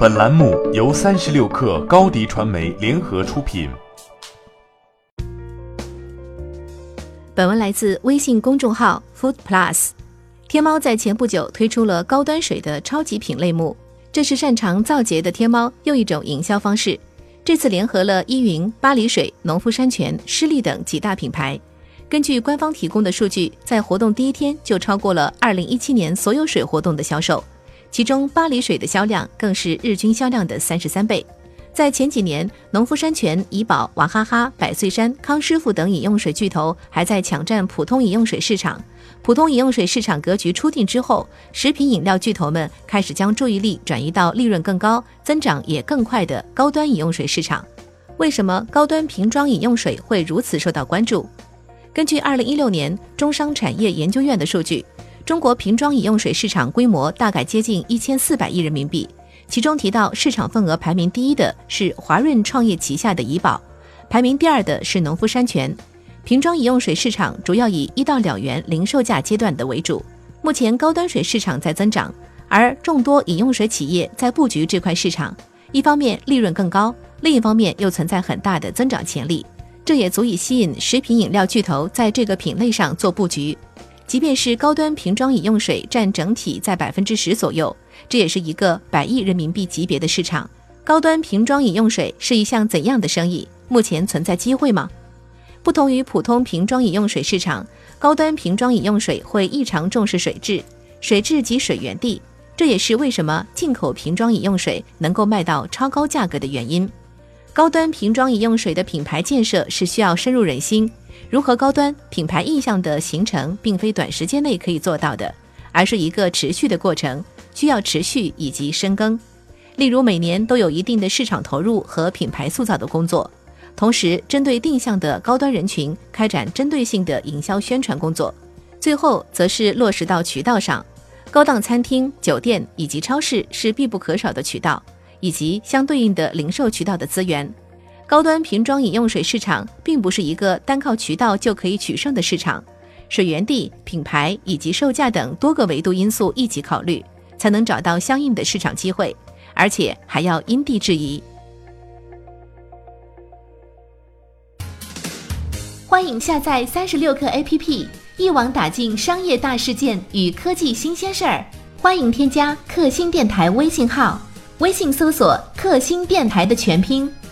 本栏目由三十六氪高低传媒联合出品。本文来自微信公众号 Food Plus。天猫在前不久推出了高端水的超级品类目，这是擅长造节的天猫又一种营销方式。这次联合了依云、巴黎水、农夫山泉、诗丽等几大品牌。根据官方提供的数据，在活动第一天就超过了二零一七年所有水活动的销售。其中，巴黎水的销量更是日均销量的三十三倍。在前几年，农夫山泉、怡宝、娃哈哈、百岁山、康师傅等饮用水巨头还在抢占普通饮用水市场。普通饮用水市场格局初定之后，食品饮料巨头们开始将注意力转移到利润更高、增长也更快的高端饮用水市场。为什么高端瓶装饮用水会如此受到关注？根据二零一六年中商产业研究院的数据。中国瓶装饮用水市场规模大概接近一千四百亿人民币，其中提到市场份额排名第一的是华润创业旗下的怡宝，排名第二的是农夫山泉。瓶装饮用水市场主要以一到两元零售价阶段的为主，目前高端水市场在增长，而众多饮用水企业在布局这块市场，一方面利润更高，另一方面又存在很大的增长潜力，这也足以吸引食品饮料巨头在这个品类上做布局。即便是高端瓶装饮用水占整体在百分之十左右，这也是一个百亿人民币级别的市场。高端瓶装饮用水是一项怎样的生意？目前存在机会吗？不同于普通瓶装饮用水市场，高端瓶装饮用水会异常重视水质，水质及水源地，这也是为什么进口瓶装饮用水能够卖到超高价格的原因。高端瓶装饮用水的品牌建设是需要深入人心。如何高端品牌印象的形成，并非短时间内可以做到的，而是一个持续的过程，需要持续以及深耕。例如，每年都有一定的市场投入和品牌塑造的工作，同时针对定向的高端人群开展针对性的营销宣传工作。最后，则是落实到渠道上，高档餐厅、酒店以及超市是必不可少的渠道，以及相对应的零售渠道的资源。高端瓶装饮用水市场并不是一个单靠渠道就可以取胜的市场，水源地、品牌以及售价等多个维度因素一起考虑，才能找到相应的市场机会，而且还要因地制宜。欢迎下载三十六课 APP，一网打尽商业大事件与科技新鲜事儿。欢迎添加克星电台微信号，微信搜索“克星电台”的全拼。